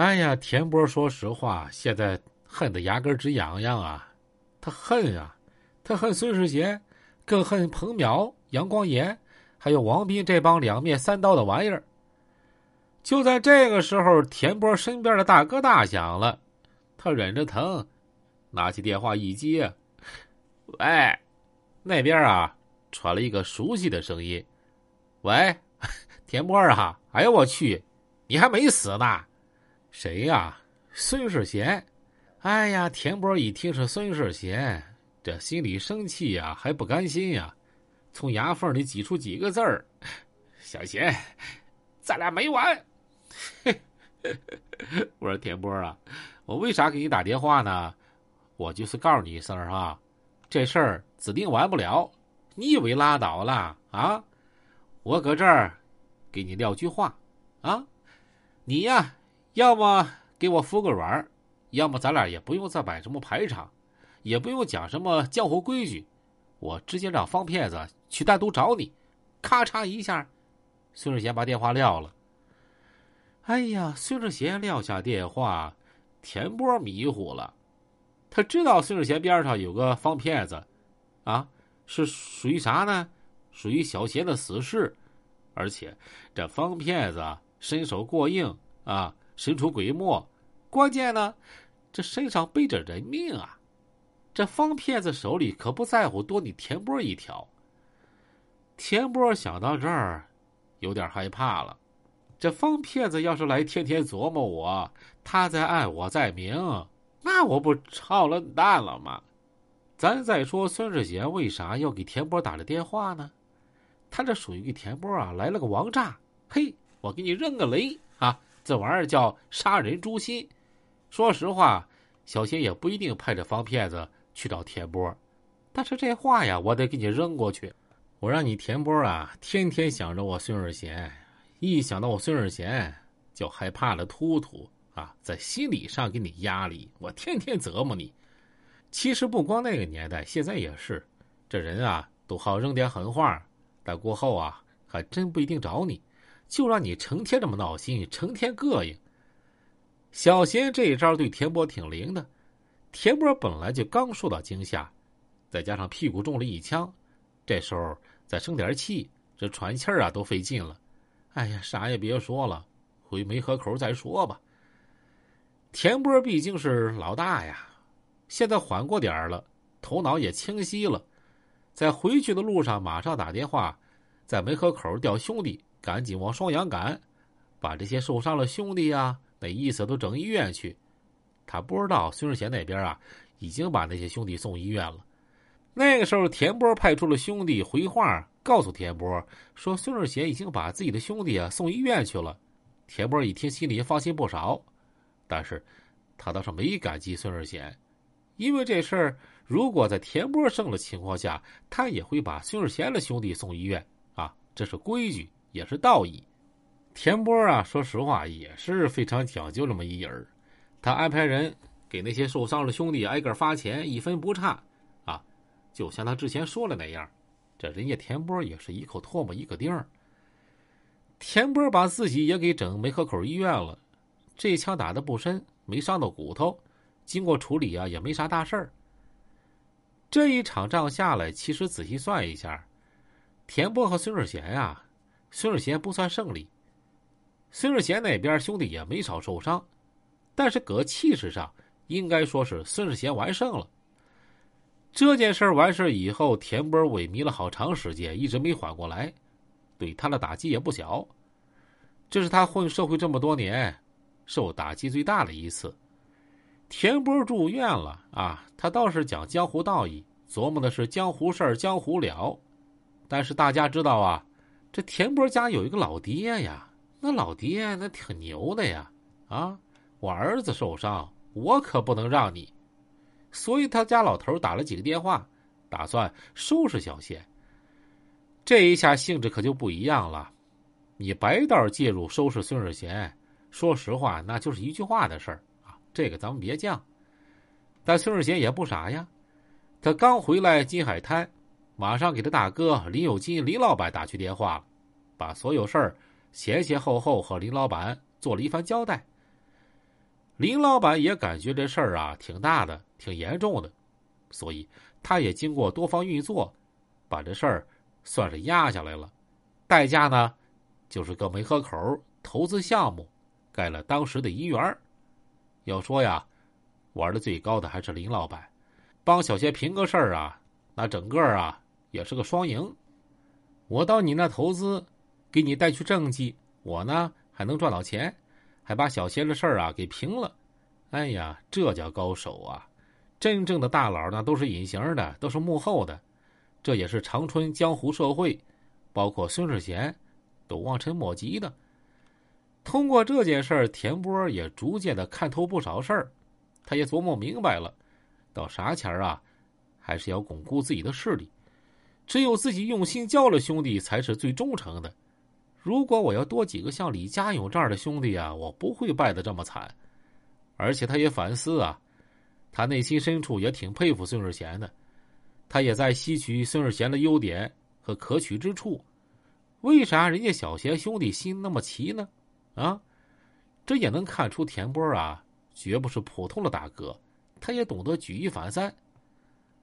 哎呀，田波，说实话，现在恨得牙根直痒痒啊！他恨啊，他恨孙世贤，更恨彭淼、杨光炎，还有王斌这帮两面三刀的玩意儿。就在这个时候，田波身边的大哥大响了，他忍着疼，拿起电话一接，喂，那边啊传了一个熟悉的声音，喂，田波啊，哎呀我去，你还没死呢？谁呀？孙世贤。哎呀，田波一听是孙世贤，这心里生气呀，还不甘心呀，从牙缝里挤出几个字儿：“小贤，咱俩没完。”我说田波啊，我为啥给你打电话呢？我就是告诉你一声啊，这事儿指定完不了。你以为拉倒了啊？我搁这儿给你撂句话啊，你呀，要么给我服个软要么咱俩也不用再摆什么排场，也不用讲什么江湖规矩，我直接让方骗子去单独找你。咔嚓一下，孙世贤把电话撂了。哎呀，孙世贤撂下电话，田波迷糊了。他知道孙世贤边上有个方骗子，啊，是属于啥呢？属于小贤的死士，而且这方骗子身手过硬啊，神出鬼没。关键呢，这身上背着人命啊！这方骗子手里可不在乎多你田波一条。田波想到这儿，有点害怕了。这方骗子要是来天天琢磨我，他在暗我在明，那我不操了蛋了吗？咱再说孙世贤为啥要给田波打这电话呢？他这属于给田波啊来了个王炸，嘿，我给你扔个雷！这玩意儿叫杀人诛心。说实话，小贤也不一定派这方骗子去找田波，但是这话呀，我得给你扔过去。我让你田波啊，天天想着我孙世贤。一想到我孙世贤，就害怕了，突突啊，在心理上给你压力，我天天折磨你。其实不光那个年代，现在也是，这人啊都好扔点狠话，但过后啊还真不一定找你，就让你成天这么闹心，成天膈应。小贤这一招对田波挺灵的，田波本来就刚受到惊吓，再加上屁股中了一枪，这时候再生点气，这喘气儿啊都费劲了。哎呀，啥也别说了，回梅河口再说吧。田波毕竟是老大呀，现在缓过点了，头脑也清晰了，在回去的路上马上打电话，在梅河口调兄弟，赶紧往双阳赶，把这些受伤的兄弟呀，那意思都整医院去。他不知道孙世贤那边啊，已经把那些兄弟送医院了。那个时候，田波派出了兄弟回话。告诉田波说，孙世贤已经把自己的兄弟啊送医院去了。田波一听，心里放心不少，但是他倒是没感激孙世贤，因为这事儿如果在田波胜的情况下，他也会把孙世贤的兄弟送医院啊，这是规矩，也是道义。田波啊，说实话也是非常讲究这么一人他安排人给那些受伤的兄弟挨个发钱，一分不差啊，就像他之前说的那样。这人家田波也是一口唾沫一个钉儿。田波把自己也给整梅河口医院了，这枪打的不深，没伤到骨头，经过处理啊也没啥大事儿。这一场仗下来，其实仔细算一下，田波和孙世贤呀，孙世贤不算胜利，孙世贤那边兄弟也没少受伤，但是搁气势上，应该说是孙世贤完胜了。这件事完事以后，田波萎靡了好长时间，一直没缓过来，对他的打击也不小。这是他混社会这么多年受打击最大的一次。田波住院了啊，他倒是讲江湖道义，琢磨的是江湖事江湖了。但是大家知道啊，这田波家有一个老爹呀，那老爹那挺牛的呀啊！我儿子受伤，我可不能让你。所以他家老头打了几个电话，打算收拾小贤。这一下性质可就不一样了，你白道介入收拾孙世贤，说实话那就是一句话的事儿啊。这个咱们别犟。但孙世贤也不傻呀，他刚回来金海滩，马上给他大哥林有金林老板打去电话了，把所有事儿前前后后和林老板做了一番交代。林老板也感觉这事儿啊挺大的、挺严重的，所以他也经过多方运作，把这事儿算是压下来了。代价呢，就是个梅河口投资项目，盖了当时的医院。要说呀，玩的最高的还是林老板，帮小谢平个事儿啊，那整个啊也是个双赢。我到你那投资，给你带去政绩，我呢还能赚到钱。还把小仙的事儿啊给平了，哎呀，这叫高手啊！真正的大佬呢都是隐形的，都是幕后的，这也是长春江湖社会，包括孙世贤，都望尘莫及的。通过这件事儿，田波也逐渐的看透不少事儿，他也琢磨明白了，到啥前啊，还是要巩固自己的势力，只有自己用心教了兄弟，才是最忠诚的。如果我要多几个像李家勇这样的兄弟啊，我不会败得这么惨。而且他也反思啊，他内心深处也挺佩服孙世贤的，他也在吸取孙世贤的优点和可取之处。为啥人家小贤兄弟心那么齐呢？啊，这也能看出田波啊，绝不是普通的大哥，他也懂得举一反三。